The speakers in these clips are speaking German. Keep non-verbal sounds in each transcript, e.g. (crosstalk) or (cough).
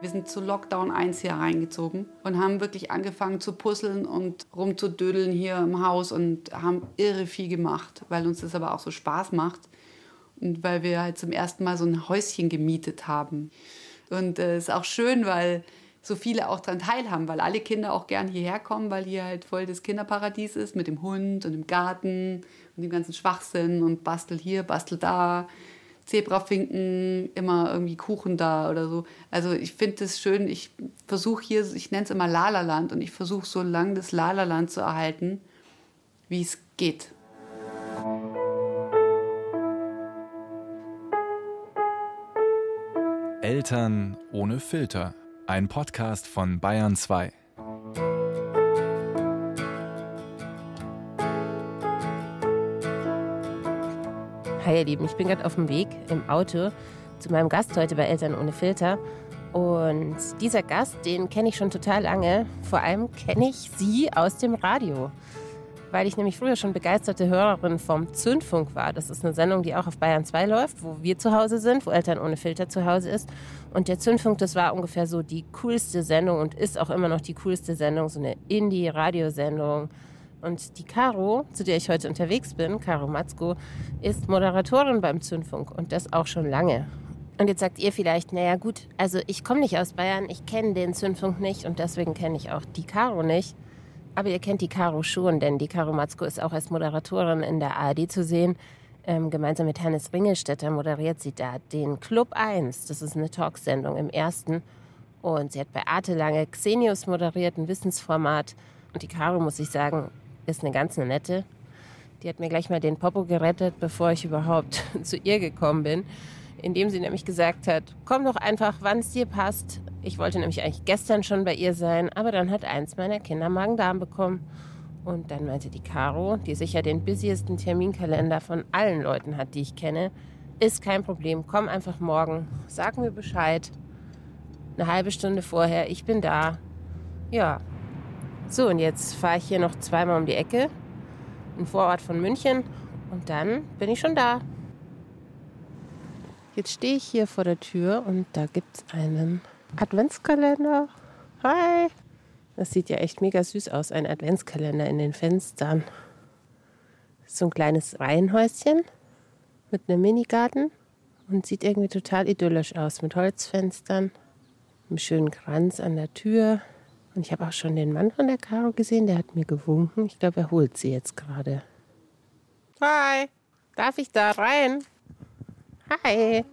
Wir sind zu Lockdown 1 hier reingezogen und haben wirklich angefangen zu puzzeln und rumzudödeln hier im Haus und haben irre viel gemacht, weil uns das aber auch so Spaß macht und weil wir halt zum ersten Mal so ein Häuschen gemietet haben. Und es äh, ist auch schön, weil so viele auch daran teilhaben, weil alle Kinder auch gern hierher kommen, weil hier halt voll das Kinderparadies ist mit dem Hund und dem Garten und dem ganzen Schwachsinn und bastel hier, bastel da. Zebrafinken, immer irgendwie Kuchen da oder so. Also ich finde es schön, ich versuche hier, ich nenne es immer Lalaland und ich versuche so lange das Lalaland zu erhalten, wie es geht. Eltern ohne Filter. Ein Podcast von Bayern 2. Hi ihr Lieben, ich bin gerade auf dem Weg im Auto zu meinem Gast heute bei Eltern ohne Filter. Und dieser Gast, den kenne ich schon total lange. Vor allem kenne ich sie aus dem Radio. Weil ich nämlich früher schon begeisterte Hörerin vom Zündfunk war. Das ist eine Sendung, die auch auf Bayern 2 läuft, wo wir zu Hause sind, wo Eltern ohne Filter zu Hause ist. Und der Zündfunk, das war ungefähr so die coolste Sendung und ist auch immer noch die coolste Sendung, so eine Indie-Radiosendung und die Caro, zu der ich heute unterwegs bin, Caro Matzko, ist Moderatorin beim Zündfunk und das auch schon lange. Und jetzt sagt ihr vielleicht, naja gut, also ich komme nicht aus Bayern, ich kenne den Zündfunk nicht und deswegen kenne ich auch die Caro nicht. Aber ihr kennt die Caro schon, denn die Caro Matzko ist auch als Moderatorin in der ARD zu sehen. Ähm, gemeinsam mit Hannes Ringelstetter moderiert sie da den Club 1. Das ist eine Talksendung im ersten. Und sie hat bei Arte lange Xenius moderiert, ein Wissensformat. Und die Caro, muss ich sagen, ist eine ganz nette. Die hat mir gleich mal den Popo gerettet, bevor ich überhaupt (laughs) zu ihr gekommen bin. Indem sie nämlich gesagt hat, komm doch einfach, wann es dir passt. Ich wollte nämlich eigentlich gestern schon bei ihr sein, aber dann hat eins meiner Kinder Magen-Darm bekommen. Und dann meinte die Caro, die sicher den busiesten Terminkalender von allen Leuten hat, die ich kenne, ist kein Problem, komm einfach morgen, sag mir Bescheid. Eine halbe Stunde vorher, ich bin da. Ja, so, und jetzt fahre ich hier noch zweimal um die Ecke, ein Vorort von München, und dann bin ich schon da. Jetzt stehe ich hier vor der Tür und da gibt es einen Adventskalender. Hi! Das sieht ja echt mega süß aus, ein Adventskalender in den Fenstern. So ein kleines Reihenhäuschen mit einem Minigarten und sieht irgendwie total idyllisch aus mit Holzfenstern, einem schönen Kranz an der Tür. Und ich habe auch schon den Mann von der Caro gesehen, der hat mir gewunken. Ich glaube, er holt sie jetzt gerade. Hi, darf ich da rein? Hi.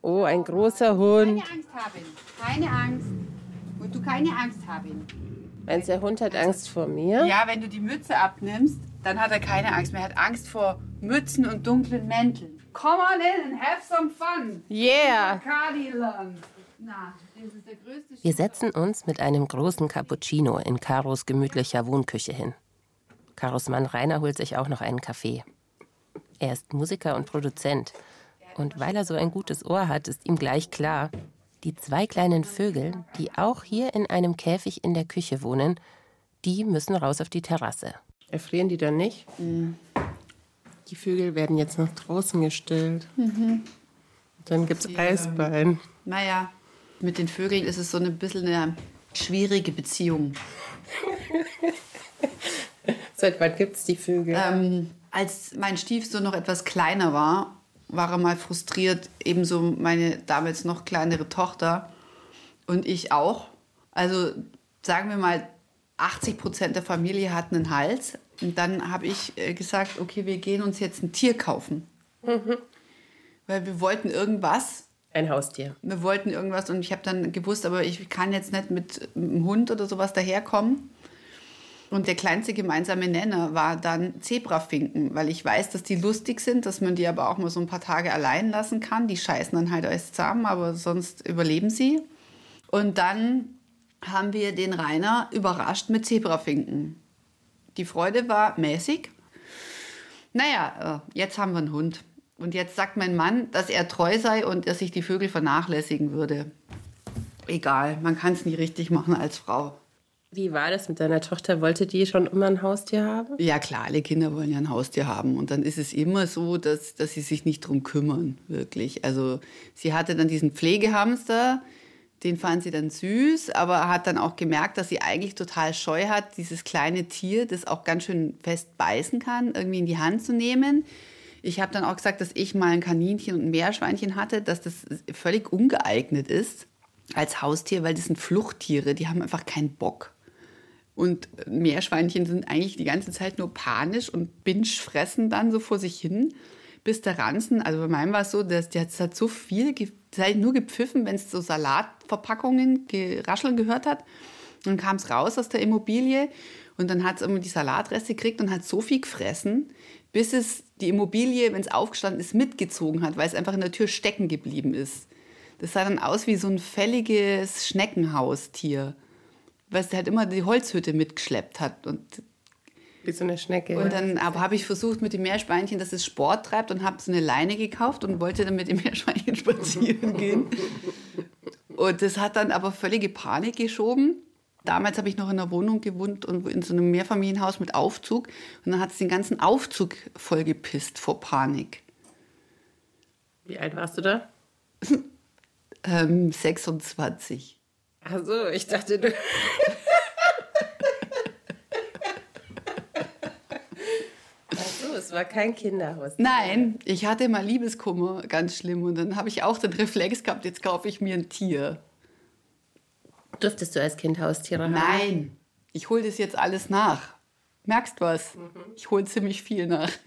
Oh, ein großer Hund. Keine Angst haben. Keine Angst. Und du keine Angst haben. Meinst du, der Hund hat Angst vor mir? Ja, wenn du die Mütze abnimmst, dann hat er keine Angst mehr. Er hat Angst vor Mützen und dunklen Mänteln. Come on in and have some fun. Yeah. Cardiland. Wir setzen uns mit einem großen Cappuccino in Karos gemütlicher Wohnküche hin. Karos Mann Rainer holt sich auch noch einen Kaffee. Er ist Musiker und Produzent. Und weil er so ein gutes Ohr hat, ist ihm gleich klar, die zwei kleinen Vögel, die auch hier in einem Käfig in der Küche wohnen, die müssen raus auf die Terrasse. Erfrieren die dann nicht? Mhm. Die Vögel werden jetzt nach draußen gestellt. Mhm. Dann gibt es Eisbein. Naja, mit den Vögeln ist es so ein bisschen eine schwierige Beziehung. (laughs) Seit wann gibt es die Vögel? Ähm, als mein Stiefsohn noch etwas kleiner war, war er mal frustriert, ebenso meine damals noch kleinere Tochter und ich auch. Also sagen wir mal, 80 Prozent der Familie hatten einen Hals. Und dann habe ich äh, gesagt, okay, wir gehen uns jetzt ein Tier kaufen. Mhm. Weil wir wollten irgendwas, ein Haustier. Wir wollten irgendwas und ich habe dann gewusst, aber ich kann jetzt nicht mit einem Hund oder sowas daherkommen. Und der kleinste gemeinsame Nenner war dann Zebrafinken, weil ich weiß, dass die lustig sind, dass man die aber auch mal so ein paar Tage allein lassen kann. Die scheißen dann halt alles zusammen, aber sonst überleben sie. Und dann haben wir den Rainer überrascht mit Zebrafinken. Die Freude war mäßig. Naja, äh, jetzt haben wir einen Hund. Und jetzt sagt mein Mann, dass er treu sei und er sich die Vögel vernachlässigen würde. Egal, man kann es nie richtig machen als Frau. Wie war das mit deiner Tochter? Wollte die schon immer ein Haustier haben? Ja, klar, alle Kinder wollen ja ein Haustier haben. Und dann ist es immer so, dass, dass sie sich nicht drum kümmern, wirklich. Also sie hatte dann diesen Pflegehamster, den fand sie dann süß, aber hat dann auch gemerkt, dass sie eigentlich total scheu hat, dieses kleine Tier, das auch ganz schön fest beißen kann, irgendwie in die Hand zu nehmen. Ich habe dann auch gesagt, dass ich mal ein Kaninchen und ein Meerschweinchen hatte, dass das völlig ungeeignet ist als Haustier, weil das sind Fluchttiere, die haben einfach keinen Bock. Und Meerschweinchen sind eigentlich die ganze Zeit nur panisch und fressen dann so vor sich hin, bis der Ranzen, also bei meinem war es so, dass der hat so viel, der hat nur gepfiffen, wenn es so Salatverpackungen gerascheln gehört hat. Dann kam es raus aus der Immobilie und dann hat es immer die Salatreste gekriegt und hat so viel gefressen, bis es die Immobilie, wenn es aufgestanden ist, mitgezogen hat, weil es einfach in der Tür stecken geblieben ist. Das sah dann aus wie so ein fälliges Schneckenhaustier weil es halt immer die Holzhütte mitgeschleppt hat. Und wie so eine Schnecke. Und dann aber habe ich versucht mit dem Meerschweinchen, dass es Sport treibt und habe so eine Leine gekauft und wollte dann mit dem Meerschweinchen (laughs) spazieren gehen. Und das hat dann aber völlige Panik geschoben. Damals habe ich noch in einer Wohnung gewohnt und in so einem Mehrfamilienhaus mit Aufzug. Und dann hat es den ganzen Aufzug vollgepisst vor Panik. Wie alt warst du da? (laughs) ähm, 26. Ach so, ich dachte, du. (laughs) Ach so, es war kein Kinderhaus. Nein, ich hatte mal Liebeskummer, ganz schlimm. Und dann habe ich auch den Reflex gehabt, jetzt kaufe ich mir ein Tier. Durftest du als Kind Haustiere haben? Nein, ich hole das jetzt alles nach. Merkst was? Mhm. Ich hole ziemlich viel nach. (laughs)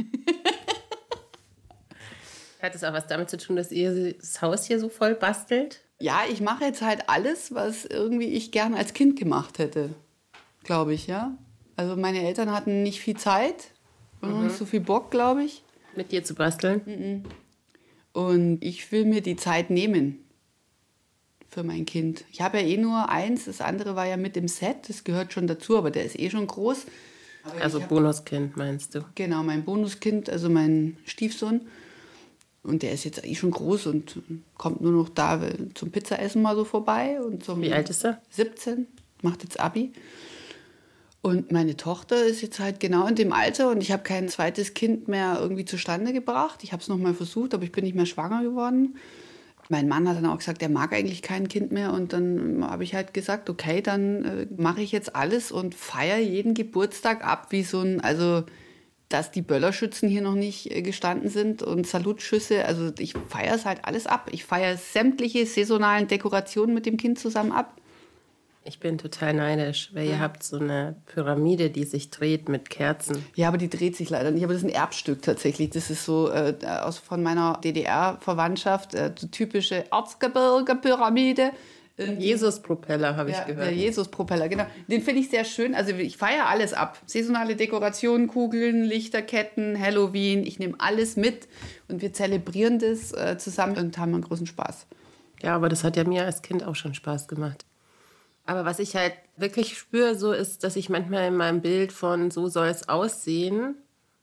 Hat es auch was damit zu tun, dass ihr das Haus hier so voll bastelt? ja, ich mache jetzt halt alles, was irgendwie ich gern als Kind gemacht hätte, glaube ich, ja. Also meine Eltern hatten nicht viel Zeit und mhm. nicht so viel Bock, glaube ich. Mit dir zu basteln? Mhm. Und ich will mir die Zeit nehmen für mein Kind. Ich habe ja eh nur eins, das andere war ja mit im Set, das gehört schon dazu, aber der ist eh schon groß. Aber also Bonuskind meinst du? Genau, mein Bonuskind, also mein Stiefsohn. Und der ist jetzt eigentlich schon groß und kommt nur noch da zum Pizzaessen mal so vorbei. Und zum Wie alt ist er? 17, macht jetzt Abi. Und meine Tochter ist jetzt halt genau in dem Alter und ich habe kein zweites Kind mehr irgendwie zustande gebracht. Ich habe es nochmal versucht, aber ich bin nicht mehr schwanger geworden. Mein Mann hat dann auch gesagt, er mag eigentlich kein Kind mehr. Und dann habe ich halt gesagt, okay, dann äh, mache ich jetzt alles und feiere jeden Geburtstag ab wie so ein, also dass die Böllerschützen hier noch nicht äh, gestanden sind und Salutschüsse. Also ich feiere es halt alles ab. Ich feiere sämtliche saisonalen Dekorationen mit dem Kind zusammen ab. Ich bin total neidisch, weil ihr habt so eine Pyramide, die sich dreht mit Kerzen. Ja, aber die dreht sich leider nicht. Aber das ist ein Erbstück tatsächlich. Das ist so äh, aus, von meiner DDR-Verwandtschaft, äh, typische Erzgebirge-Pyramide Jesus-Propeller habe ich ja, gehört. Der Jesus-Propeller, genau. Den finde ich sehr schön. Also ich feiere alles ab. Saisonale Dekorationen, Kugeln, Lichterketten, Halloween. Ich nehme alles mit und wir zelebrieren das äh, zusammen und haben einen großen Spaß. Ja, aber das hat ja mir als Kind auch schon Spaß gemacht. Aber was ich halt wirklich spüre, so ist, dass ich manchmal in meinem Bild von so soll es aussehen,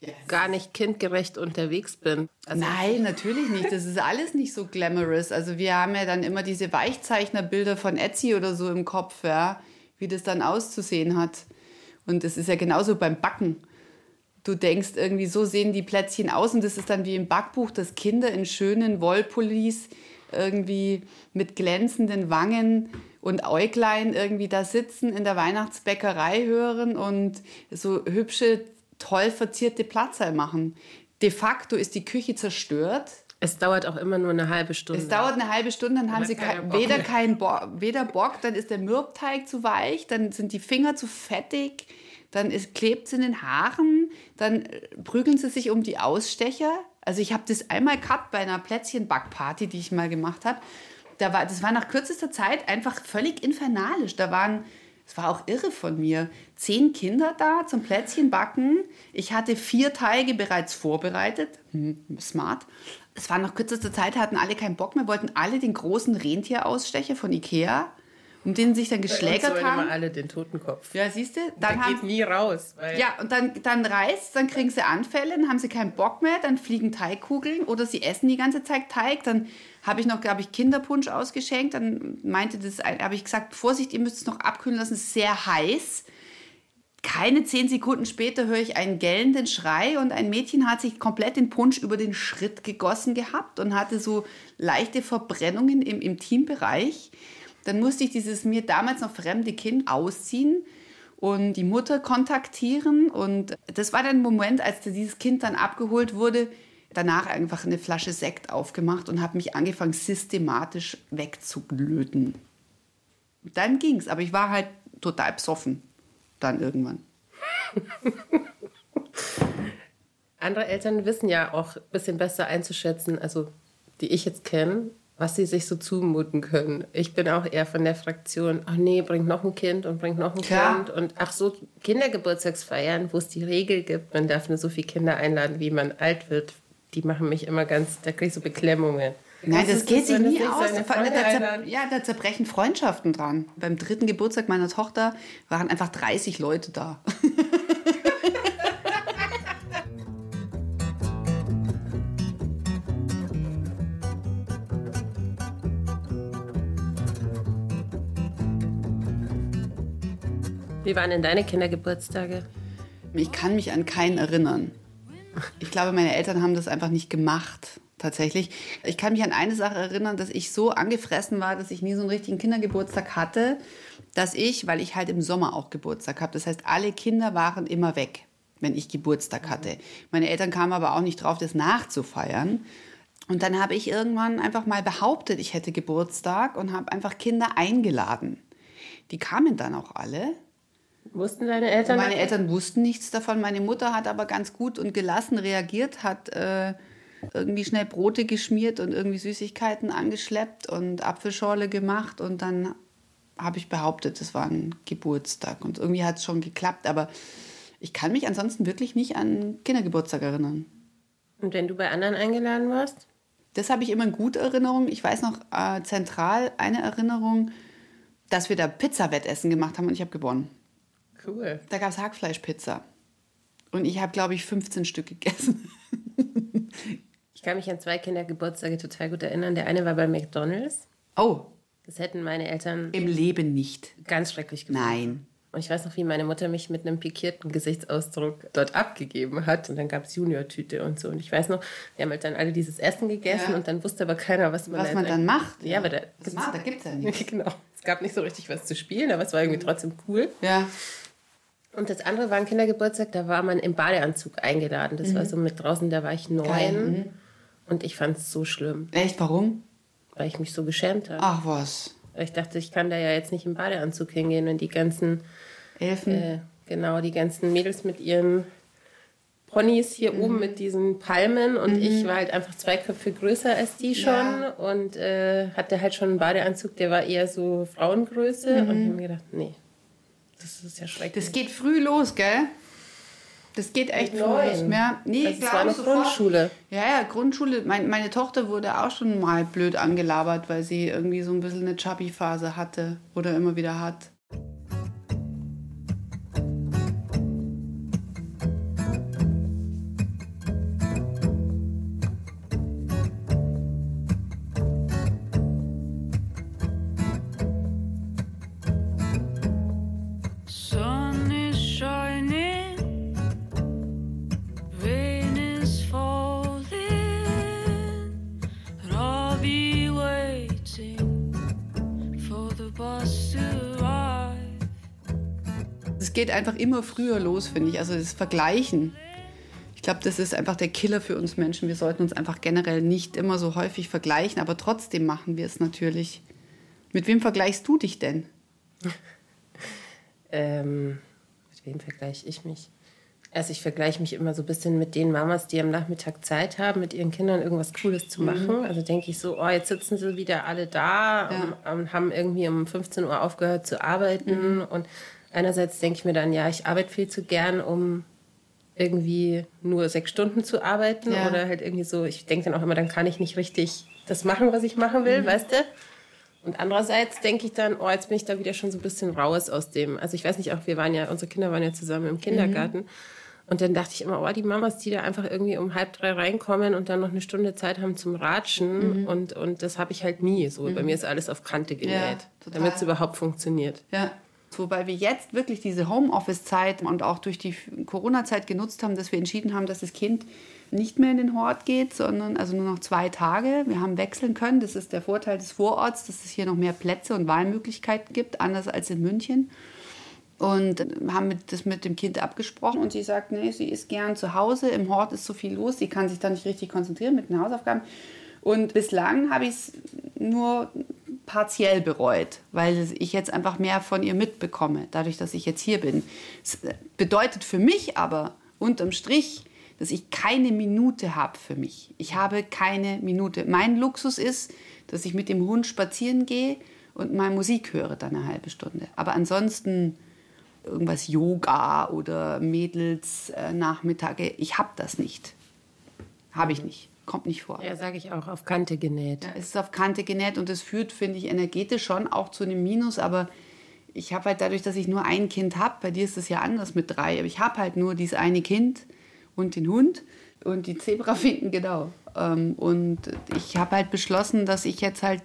yes. gar nicht kindgerecht unterwegs bin. Also Nein, natürlich nicht. Das ist alles nicht so glamorous. Also wir haben ja dann immer diese Weichzeichnerbilder von Etsy oder so im Kopf, ja, wie das dann auszusehen hat. Und das ist ja genauso beim Backen. Du denkst irgendwie, so sehen die Plätzchen aus und das ist dann wie im Backbuch, dass Kinder in schönen Wollpullis irgendwie mit glänzenden Wangen und Äuglein irgendwie da sitzen in der Weihnachtsbäckerei hören und so hübsche toll verzierte Platzerl machen. De facto ist die Küche zerstört. Es dauert auch immer nur eine halbe Stunde. Es dauert eine halbe Stunde, dann haben sie kein, weder, kein Bo weder Bock, dann ist der Mürbteig zu weich, dann sind die Finger zu fettig, dann klebt es in den Haaren, dann äh, prügeln sie sich um die Ausstecher. Also ich habe das einmal gehabt bei einer Plätzchenbackparty, die ich mal gemacht habe. Da war, das war nach kürzester Zeit einfach völlig infernalisch. Da waren es war auch irre von mir. Zehn Kinder da zum Plätzchen backen. Ich hatte vier Teige bereits vorbereitet. Hm, smart. Es war nach kürzester Zeit, hatten alle keinen Bock mehr, wollten alle den großen Rentierausstecher von Ikea. um den sich dann geschlägert haben. immer alle den Totenkopf. Ja, siehst du? Der Dann haben, geht nie raus. Ja, und dann, dann reißt, dann kriegen sie Anfälle, dann haben sie keinen Bock mehr, dann fliegen Teigkugeln oder sie essen die ganze Zeit Teig. Dann habe ich noch, glaube ich, Kinderpunsch ausgeschenkt. Dann meinte das, habe ich gesagt, Vorsicht, ihr müsst es noch abkühlen lassen, es ist sehr heiß. Keine zehn Sekunden später höre ich einen gellenden Schrei und ein Mädchen hat sich komplett den Punsch über den Schritt gegossen gehabt und hatte so leichte Verbrennungen im Intimbereich. Dann musste ich dieses mir damals noch fremde Kind ausziehen und die Mutter kontaktieren. Und das war dann ein Moment, als dieses Kind dann abgeholt wurde, danach einfach eine Flasche Sekt aufgemacht und habe mich angefangen, systematisch wegzublöten. Dann ging's, aber ich war halt total besoffen. Dann irgendwann. (laughs) andere Eltern wissen ja auch ein bisschen besser einzuschätzen, also die ich jetzt kenne, was sie sich so zumuten können. Ich bin auch eher von der Fraktion, ach nee, bringt noch ein Kind und bringt noch ein Klar. Kind. Und ach so, Kindergeburtstagsfeiern, wo es die Regel gibt, man darf nur so viele Kinder einladen, wie man alt wird, die machen mich immer ganz, da kriege ich so Beklemmungen. Nein, das ist geht sich nie aus. Da, ja, da zerbrechen Freundschaften dran. Beim dritten Geburtstag meiner Tochter waren einfach 30 Leute da. (laughs) Wie waren denn deine Kindergeburtstage? Ich kann mich an keinen erinnern. Ich glaube, meine Eltern haben das einfach nicht gemacht, tatsächlich. Ich kann mich an eine Sache erinnern, dass ich so angefressen war, dass ich nie so einen richtigen Kindergeburtstag hatte, dass ich, weil ich halt im Sommer auch Geburtstag habe, das heißt, alle Kinder waren immer weg, wenn ich Geburtstag hatte. Meine Eltern kamen aber auch nicht drauf, das nachzufeiern. Und dann habe ich irgendwann einfach mal behauptet, ich hätte Geburtstag und habe einfach Kinder eingeladen. Die kamen dann auch alle. Wussten deine Eltern? Meine? Eltern wussten nichts davon. Meine Mutter hat aber ganz gut und gelassen reagiert, hat äh, irgendwie schnell Brote geschmiert und irgendwie Süßigkeiten angeschleppt und Apfelschorle gemacht. Und dann habe ich behauptet, es war ein Geburtstag. Und irgendwie hat es schon geklappt. Aber ich kann mich ansonsten wirklich nicht an Kindergeburtstag erinnern. Und wenn du bei anderen eingeladen warst? Das habe ich immer in gute Erinnerung. Ich weiß noch äh, zentral eine Erinnerung, dass wir da Pizza-Wettessen gemacht haben und ich habe gewonnen. Cool. Da gab es Hackfleischpizza. Und ich habe, glaube ich, 15 Stück gegessen. (laughs) Ich kann mich an zwei Kindergeburtstage total gut erinnern. Der eine war bei McDonalds. Oh, Das hätten meine Eltern im Leben nicht. ganz schrecklich gefunden. Nein. Und ich weiß noch, wie meine Mutter mich mit einem pikierten Gesichtsausdruck dort abgegeben hat. Und dann gab es Junior-Tüte und so. Und ich weiß noch, wir haben halt dann alle dieses Essen gegessen Ja. und dann wusste aber keiner, was man, Was man dann macht. Ja, aber da, das macht, da gibt es ja (laughs) nichts. genau. Es gab nicht so richtig was zu spielen, aber es war irgendwie trotzdem cool. Ja. Und das andere war ein Kindergeburtstag, da war man im Badeanzug eingeladen. Das war so mit draußen, da war ich neun. Mhm. Mhm. Und ich fand es so schlimm, Echt, warum? weil ich mich so geschämt habe. Ach was. Weil Ich dachte, ich kann da ja jetzt nicht im Badeanzug hingehen und die ganzen, Elfen. äh, genau, die ganzen Mädels mit ihren Ponys hier Mhm. oben mit diesen Palmen und ich war halt einfach zwei Köpfe größer als die schon Ja. und äh, hatte halt schon einen Badeanzug, der war eher so Frauengröße und ich habe mir gedacht, nee, das ist ja schrecklich. das geht früh los, gell? Das geht echt früh los. Ja, nee, Also es glaub war noch. Grundschule. Ja, ja, Grundschule. Mein, meine Tochter wurde auch schon mal blöd angelabert, weil sie irgendwie so ein bisschen eine Chubby-Phase hatte oder immer wieder hat. Geht einfach immer früher los, finde ich. Also das Vergleichen. Ich glaube, das ist einfach der Killer für uns Menschen. Wir sollten uns einfach generell nicht immer so häufig vergleichen, aber trotzdem machen wir es natürlich. Mit wem vergleichst du dich denn? (laughs) Ähm, mit wem vergleiche ich mich? Also ich vergleiche mich immer so ein bisschen mit den Mamas, die am Nachmittag Zeit haben, mit ihren Kindern irgendwas Cooles zu machen. Also denke ich so, oh, jetzt sitzen sie wieder alle da Ja. und, und haben irgendwie um 15 Uhr aufgehört zu arbeiten. Und einerseits denke ich mir dann, ja, ich arbeite viel zu gern, um irgendwie nur sechs Stunden zu arbeiten. Ja. Oder halt irgendwie so, ich denke dann auch immer, dann kann ich nicht richtig das machen, was ich machen will, weißt du? Und andererseits denke ich dann, oh, jetzt bin ich da wieder schon so ein bisschen raus aus dem. Also ich weiß nicht, auch wir waren ja, unsere Kinder waren ja zusammen im Kindergarten. Mhm. Und dann dachte ich immer, oh, die Mamas, die da einfach irgendwie um halb drei reinkommen und dann noch eine Stunde Zeit haben zum Ratschen. Mhm. Und, und das habe ich halt nie. So, mhm. bei mir ist alles auf Kante genäht, ja, damit es überhaupt funktioniert. Ja. Wobei wir jetzt wirklich diese Homeoffice-Zeit und auch durch die Corona-Zeit genutzt haben, dass wir entschieden haben, dass das Kind nicht mehr in den Hort geht, sondern also nur noch zwei Tage. Wir haben wechseln können. Das ist der Vorteil des Vororts, dass es hier noch mehr Plätze und Wahlmöglichkeiten gibt, anders als in München. Und haben das mit dem Kind abgesprochen und sie sagt, nee, sie ist gern zu Hause, im Hort ist so viel los, sie kann sich da nicht richtig konzentrieren mit den Hausaufgaben. Und bislang habe ich es nur partiell bereut, weil ich jetzt einfach mehr von ihr mitbekomme, dadurch, dass ich jetzt hier bin. Es bedeutet für mich aber unterm Strich, dass ich keine Minute habe für mich. Ich habe keine Minute. Mein Luxus ist, dass ich mit dem Hund spazieren gehe und mal Musik höre dann eine halbe Stunde. Aber ansonsten irgendwas Yoga oder Mädels äh, Nachmittage, ich habe das nicht. Habe ich nicht. Kommt nicht vor. Ja, sage ich auch, auf Kante genäht. Ja, es ist auf Kante genäht und es führt, finde ich, energetisch schon auch zu einem Minus, aber ich habe halt dadurch, dass ich nur ein Kind habe, bei dir ist es ja anders mit drei, aber ich habe halt nur dieses eine Kind und den Hund und die Zebrafinken, (laughs) genau. Ähm, und ich habe halt beschlossen, dass ich jetzt halt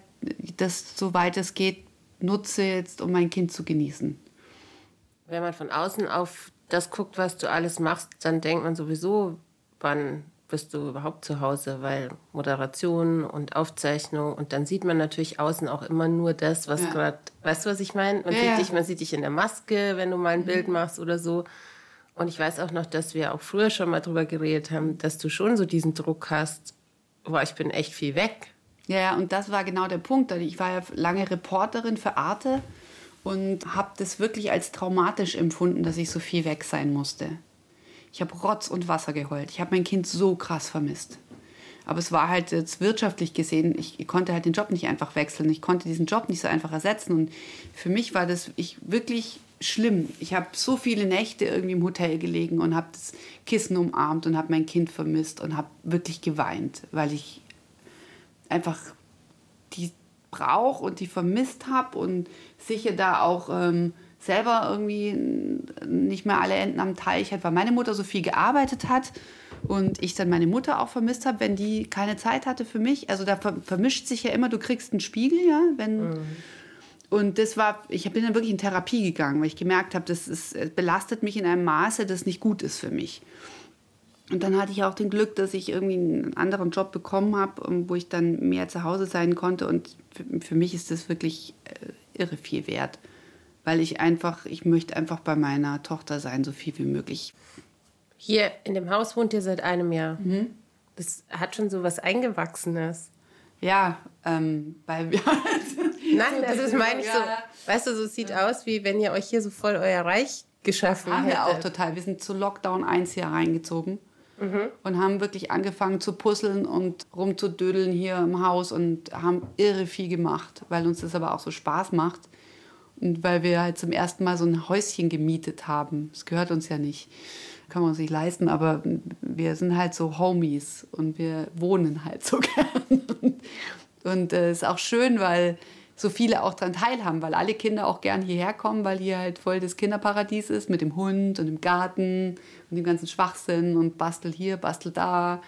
das, soweit es geht, nutze jetzt, um mein Kind zu genießen. Wenn man von außen auf das guckt, was du alles machst, dann denkt man sowieso, wann bist du überhaupt zu Hause, weil Moderation und Aufzeichnung und dann sieht man natürlich außen auch immer nur das, was ja. gerade, weißt du, was ich meine? Man, ja, sieht dich, man sieht dich in der Maske, wenn du mal ein mhm. Bild machst oder so. Und ich weiß auch noch, dass wir auch früher schon mal drüber geredet haben, dass du schon so diesen Druck hast, boah, ich bin echt viel weg. Ja, und das war genau der Punkt. Ich war ja lange Reporterin für Arte und habe das wirklich als traumatisch empfunden, dass ich so viel weg sein musste. Ich habe Rotz und Wasser geheult. Ich habe mein Kind so krass vermisst. Aber es war halt jetzt wirtschaftlich gesehen, ich konnte halt den Job nicht einfach wechseln. Ich konnte diesen Job nicht so einfach ersetzen. Und für mich war das ich wirklich schlimm. Ich habe so viele Nächte irgendwie im Hotel gelegen und habe das Kissen umarmt und habe mein Kind vermisst und habe wirklich geweint, weil ich einfach die brauche und die vermisst habe und sicher da auch ähm, selber irgendwie nicht mehr alle Enden am Teich hat, weil meine Mutter so viel gearbeitet hat und ich dann meine Mutter auch vermisst habe, wenn die keine Zeit hatte für mich. Also da vermischt sich ja immer, du kriegst einen Spiegel, ja, wenn mhm. Und das war, ich bin dann wirklich in Therapie gegangen, weil ich gemerkt habe, das ist, belastet mich in einem Maße, das nicht gut ist für mich. Und dann hatte ich auch den Glück, dass ich irgendwie einen anderen Job bekommen habe, ähm, wo ich dann mehr zu Hause sein konnte. Und für, für mich ist das wirklich äh, irre viel wert, weil ich einfach, ich möchte einfach bei meiner Tochter sein, so viel wie möglich. Hier in dem Haus wohnt ihr seit einem Jahr. Mhm. Das hat schon so was Eingewachsenes. Ja, ähm, weil wir (laughs) Nein, also das meine ich so. Weißt du, so sieht ja. aus, wie wenn ihr euch hier so voll euer Reich geschaffen haben hättet. Wir auch total. Wir sind zu Lockdown 1 hier reingezogen mhm. und haben wirklich angefangen zu puzzeln und rumzudödeln hier im Haus und haben irre viel gemacht, weil uns das aber auch so Spaß macht. Weil wir halt zum ersten Mal so ein Häuschen gemietet haben. Das gehört uns ja nicht. Kann man uns nicht leisten, aber wir sind halt so Homies und wir wohnen halt so (laughs) gern. Und es äh, ist auch schön, weil so viele auch daran teilhaben, weil alle Kinder auch gern hierher kommen, weil hier halt voll das Kinderparadies ist mit dem Hund und dem Garten und dem ganzen Schwachsinn und bastel hier, bastel da,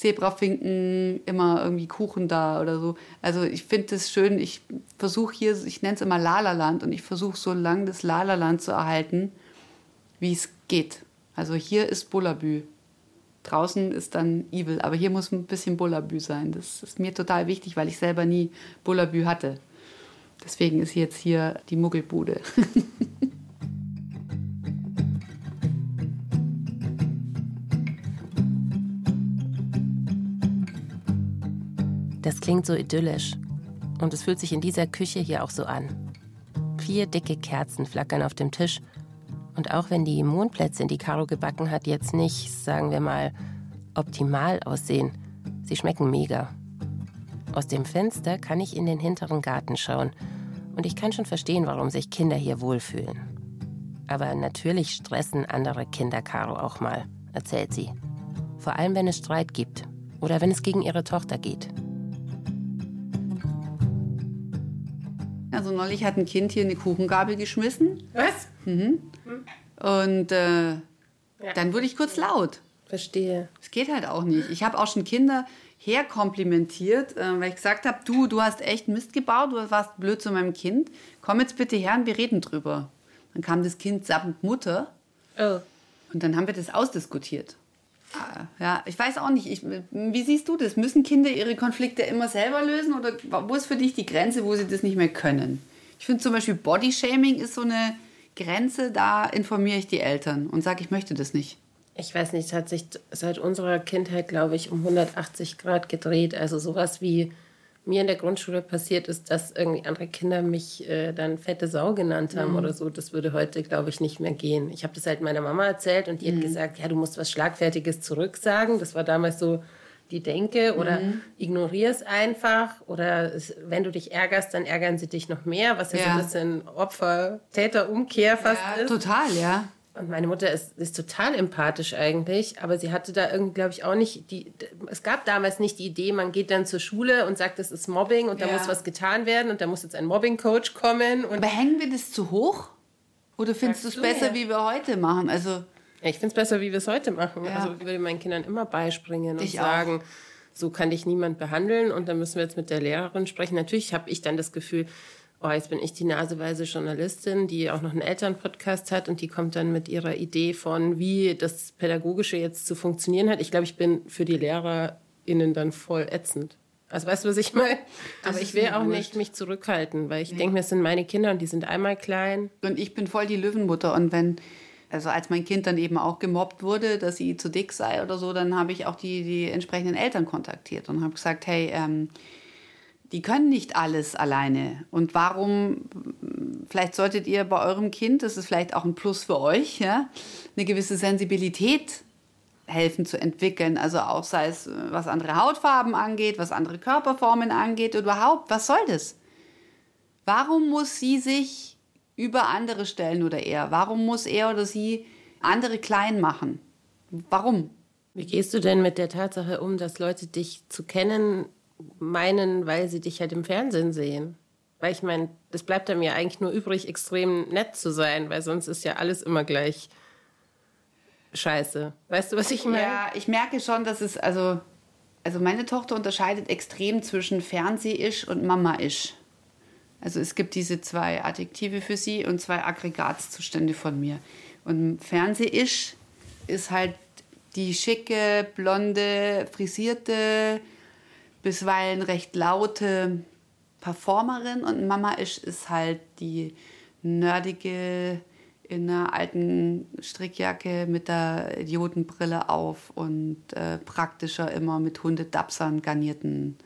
Zebrafinken, immer irgendwie Kuchen da oder so. Also ich finde es schön, ich versuche hier, ich nenne es immer Lalaland und ich versuche so lange das Lalaland zu erhalten, wie es geht. Also hier ist Bullabü. Draußen ist dann Evil, aber hier muss ein bisschen Bullabü sein. Das ist mir total wichtig, weil ich selber nie Bullabü hatte. Deswegen ist jetzt hier die Muggelbude. (laughs) Das klingt so idyllisch. Und es fühlt sich in dieser Küche hier auch so an. Vier dicke Kerzen flackern auf dem Tisch. Und auch wenn die Mondplätzchen, die Caro gebacken hat, jetzt nicht, sagen wir mal, optimal aussehen, sie schmecken mega. Aus dem Fenster kann ich in den hinteren Garten schauen und ich kann schon verstehen, warum sich Kinder hier wohlfühlen. Aber natürlich stressen andere Kinder Caro auch mal, erzählt sie. Vor allem, wenn es Streit gibt oder wenn es gegen ihre Tochter geht. Also neulich hat ein Kind hier eine Kuchengabel geschmissen Was? und äh, dann wurde ich kurz laut. Verstehe. Es geht halt auch nicht. Ich habe auch schon Kinder herkomplimentiert, äh, weil ich gesagt habe, du, du hast echt Mist gebaut, du warst blöd zu meinem Kind. Komm jetzt bitte her und wir reden drüber. Dann kam das Kind samt Mutter Oh. und dann haben wir das ausdiskutiert. Ah, Ja, ich weiß auch nicht. Ich, wie siehst du das? Müssen Kinder ihre Konflikte immer selber lösen oder wo ist für dich die Grenze, wo sie das nicht mehr können? Ich finde zum Beispiel Bodyshaming ist so eine Grenze, da informiere ich die Eltern und sage, ich möchte das nicht. Ich weiß nicht, es hat sich seit unserer Kindheit, glaube ich, um 180 Grad gedreht. Also sowas wie mir in der Grundschule passiert ist, dass irgendwie andere Kinder mich äh, dann fette Sau genannt haben oder so. Das würde heute, glaube ich, nicht mehr gehen. Ich habe das halt meiner Mama erzählt und die hat gesagt, ja, du musst was Schlagfertiges zurücksagen. Das war damals so die Denke oder ignorier es einfach oder es, wenn du dich ärgerst, dann ärgern sie dich noch mehr, was ja, so Ja. ein bisschen Opfer-Täter-Umkehr fast ist. Total, ja. Und meine Mutter ist, ist total empathisch eigentlich, aber sie hatte da irgendwie, glaube ich, auch nicht die. Es gab damals nicht die Idee, man geht dann zur Schule und sagt, das ist Mobbing und da Ja. muss was getan werden und da muss jetzt ein Mobbing-Coach kommen. Aber hängen wir das zu hoch? Oder findest du es besser, ja. wie wir heute machen? Also, ich finde es besser, wie wir es heute machen. Ja. Also ich würde meinen Kindern immer beispringen und Ich auch. sagen, so kann dich niemand behandeln und dann müssen wir jetzt mit der Lehrerin sprechen. Natürlich habe ich dann das Gefühl, oh, jetzt bin ich die naseweise Journalistin, die auch noch einen Elternpodcast hat und die kommt dann mit ihrer Idee von, wie das Pädagogische jetzt zu funktionieren hat. Ich glaube, ich bin für die LehrerInnen dann voll ätzend. Also weißt du, was ich meine? Aber ist ich will auch nicht mich zurückhalten, weil ich denke mir, es sind meine Kinder und die sind einmal klein. und ich bin voll die Löwenmutter. Und wenn, also als mein Kind dann eben auch gemobbt wurde, dass sie zu dick sei oder so, dann habe ich auch die, die entsprechenden Eltern kontaktiert und habe gesagt, hey, ähm, die können nicht alles alleine. Und warum, vielleicht solltet ihr bei eurem Kind, das ist vielleicht auch ein Plus für euch, ja, eine gewisse Sensibilität helfen zu entwickeln. Also auch sei es, was andere Hautfarben angeht, was andere Körperformen angeht, überhaupt, was soll das? Warum muss sie sich über andere stellen oder er? Warum muss er oder sie andere klein machen? Warum? Wie gehst du denn mit der Tatsache um, dass Leute dich zu kennen meinen, weil sie dich halt im Fernsehen sehen? Weil ich meine, es bleibt dann mir eigentlich nur übrig, extrem nett zu sein, weil sonst ist ja alles immer gleich scheiße. Weißt du, was ich meine? Ja, ich merke schon, dass es, also, also meine Tochter unterscheidet extrem zwischen Fernseh-isch und Mama-isch. Also es gibt diese zwei Adjektive für sie und zwei Aggregatzustände von mir. Und Fernseh-isch ist halt die schicke, blonde, frisierte, bisweilen recht laute Performerin und Mama-isch ist halt die nerdige in einer alten Strickjacke mit der Idiotenbrille auf und äh, praktischer immer mit Hundedapsern garnierten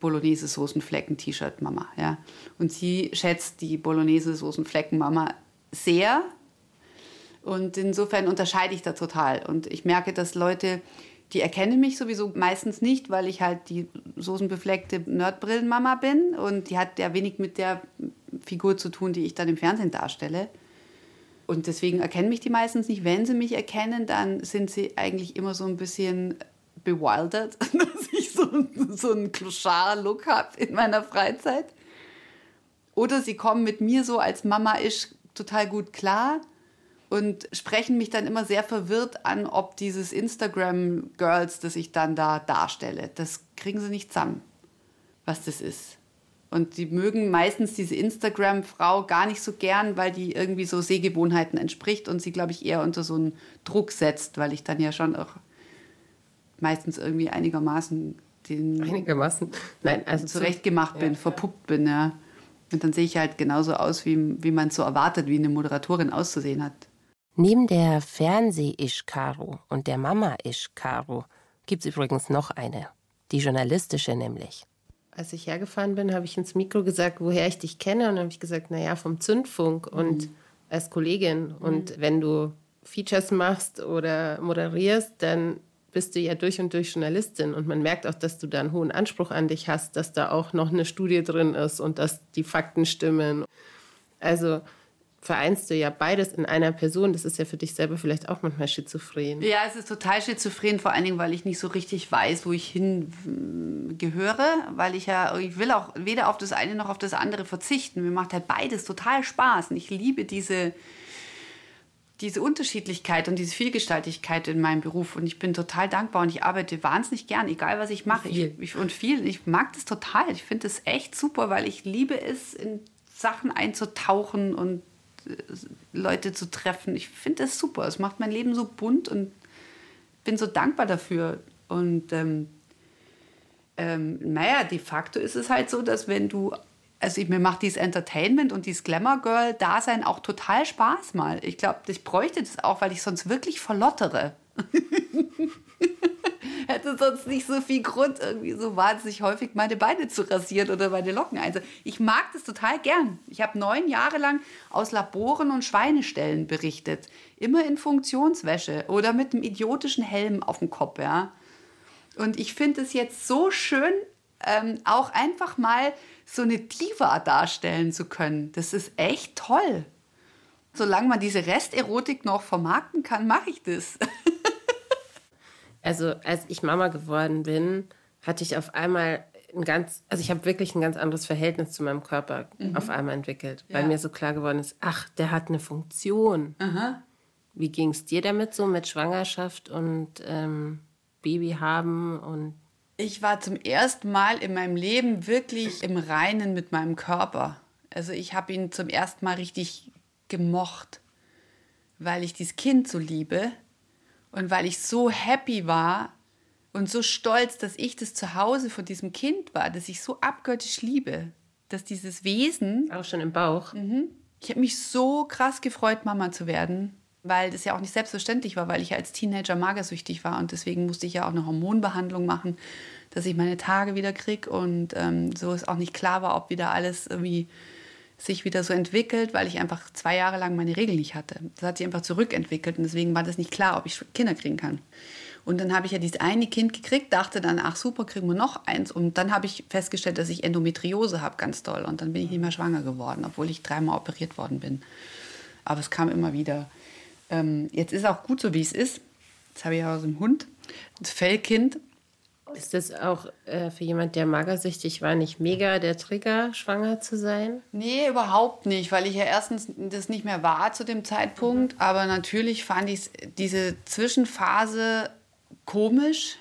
Bolognese-Soßenflecken-T-Shirt Mama. Ja. Und sie schätzt die Bolognese-Soßenflecken Mama sehr. Und insofern unterscheide ich da total. Und ich merke, dass Leute, die erkennen mich sowieso meistens nicht, weil ich halt die soßenbefleckte Nerdbrillenmama bin. Und die hat ja wenig mit der Figur zu tun, die ich dann im Fernsehen darstelle. Und deswegen erkennen mich die meistens nicht. Wenn sie mich erkennen, dann sind sie eigentlich immer so ein bisschen bewildert, (laughs) dass ich so, so einen Clochard-Look habe in meiner Freizeit. Oder sie kommen mit mir so als Mama ist total gut klar und sprechen mich dann immer sehr verwirrt an, ob dieses Instagram-Girls, das ich dann da darstelle, das kriegen sie nicht zusammen, was das ist. Und die mögen meistens diese Instagram-Frau gar nicht so gern, weil die irgendwie so Sehgewohnheiten entspricht und sie, glaube ich, eher unter so einen Druck setzt, weil ich dann ja schon auch meistens irgendwie einigermaßen den Einigermaßen. Nein, also zurechtgemacht bin, verpuppt bin, ja. Und dann sehe ich halt genauso aus, wie, wie man es so erwartet, wie eine Moderatorin auszusehen hat. Neben der Fernseh-Isch-Caro und der Mama-Isch-Caro gibt es übrigens noch eine. Die journalistische nämlich. Als ich hergefahren bin, habe ich ins Mikro gesagt, woher ich dich kenne. Und dann habe ich gesagt, naja, vom Zündfunk und als Kollegin. Und wenn du Features machst oder moderierst, dann bist du ja durch und durch Journalistin. Und man merkt auch, dass du da einen hohen Anspruch an dich hast, dass da auch noch eine Studie drin ist und dass die Fakten stimmen. Also vereinst du ja beides in einer Person. Das ist ja für dich selber vielleicht auch manchmal schizophren. Ja, es ist total schizophren, vor allen Dingen, weil ich nicht so richtig weiß, wo ich hin mm, gehöre, weil ich ja, ich will auch weder auf das eine noch auf das andere verzichten. Mir macht halt beides total Spaß und ich liebe diese, diese Unterschiedlichkeit und diese Vielgestaltigkeit in meinem Beruf und ich bin total dankbar und ich arbeite wahnsinnig gern, egal was ich mache. Viel. Ich, ich, und viel, ich mag das total. Ich finde das echt super, weil ich liebe es, in Sachen einzutauchen und Leute zu treffen. Ich finde das super. Es macht mein Leben so bunt und bin so dankbar dafür. Und ähm, ähm, naja, de facto ist es halt so, dass wenn du, also ich, mir macht dieses Entertainment und dieses Glamour-Girl-Dasein auch total Spaß mal. Ich glaube, ich bräuchte das auch, weil ich sonst wirklich verlottere. (laughs) Hätte sonst nicht so viel Grund, irgendwie so wahnsinnig häufig meine Beine zu rasieren oder meine Locken einzusetzen. Ich mag das total gern. Ich habe neun Jahre lang aus Laboren und Schweineställen berichtet. Immer in Funktionswäsche oder mit einem idiotischen Helm auf dem Kopf, ja. Und ich finde es jetzt so schön, ähm, auch einfach mal so eine Diva darstellen zu können. Das ist echt toll. Solange man diese Resterotik noch vermarkten kann, mache ich das. (laughs) Also als ich Mama geworden bin, hatte ich auf einmal ein ganz, also ich habe wirklich ein ganz anderes Verhältnis zu meinem Körper auf einmal entwickelt, weil Ja. mir so klar geworden ist, ach, der hat eine Funktion. Wie ging es dir damit so mit Schwangerschaft und ähm, Baby haben und Ich war zum ersten Mal in meinem Leben wirklich im Reinen mit meinem Körper. Also ich habe ihn zum ersten Mal richtig gemocht, weil ich dieses Kind so liebe und weil ich so happy war und so stolz, dass ich das Zuhause von diesem Kind war, das ich so abgöttisch liebe, dass dieses Wesen auch schon im Bauch. ich habe mich so krass gefreut, Mama zu werden, weil das ja auch nicht selbstverständlich war, weil ich ja als Teenager magersüchtig war und deswegen musste ich ja auch eine Hormonbehandlung machen, dass ich meine Tage wieder krieg und ähm, so ist auch nicht klar war, ob wieder alles irgendwie sich wieder so entwickelt, weil ich einfach zwei Jahre lang meine Regel nicht hatte. Das hat sich einfach zurückentwickelt und deswegen war das nicht klar, ob ich Kinder kriegen kann. Und dann habe ich ja dieses eine Kind gekriegt, dachte dann, ach super, kriegen wir noch eins. Und dann habe ich festgestellt, dass ich Endometriose habe, ganz doll. Und dann bin ich nicht mehr schwanger geworden, obwohl ich dreimal operiert worden bin. Aber es kam immer wieder. Ähm, jetzt ist auch gut so, wie es ist. Jetzt habe ich ja aus dem Hund das Fellkind. Ist das auch äh, für jemand, der magersüchtig war, nicht mega der Trigger, schwanger zu sein? Nee, überhaupt nicht, weil ich ja erstens das nicht mehr war zu dem Zeitpunkt. Aber natürlich fand ich diese Zwischenphase komisch.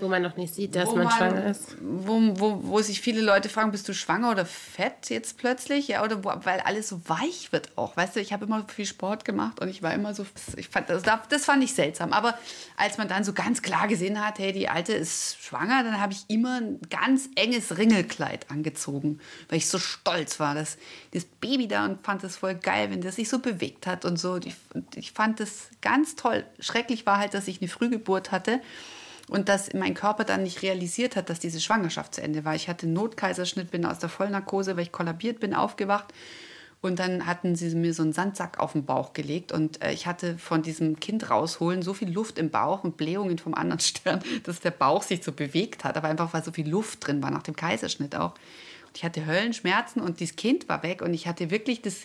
Wo man noch nicht sieht, dass wo man, schwanger ist. Wo, wo, wo sich viele Leute fragen, bist du schwanger oder fett jetzt plötzlich? Ja, oder wo, weil alles so weich wird auch. Weißt du, ich habe immer viel Sport gemacht und ich war immer so, ich fand, das, das fand ich seltsam. Aber als man dann so ganz klar gesehen hat, hey, die Alte ist schwanger, dann habe ich immer ein ganz enges Ringelkleid angezogen, weil ich so stolz war, dass das Baby da und fand das voll geil, wenn das sich so bewegt hat und so. Ich, ich fand das ganz toll. Schrecklich war halt, dass ich eine Frühgeburt hatte und dass mein Körper dann nicht realisiert hat, dass diese Schwangerschaft zu Ende war. Ich hatte Notkaiserschnitt, bin aus der Vollnarkose, weil ich kollabiert bin, aufgewacht. Und dann hatten sie mir so einen Sandsack auf den Bauch gelegt und äh, ich hatte von diesem Kind rausholen so viel Luft im Bauch und Blähungen vom anderen (laughs) Stern, dass der Bauch sich so bewegt hat, aber einfach weil so viel Luft drin war, nach dem Kaiserschnitt auch. Und ich hatte Höllenschmerzen und dieses Kind war weg und ich hatte wirklich das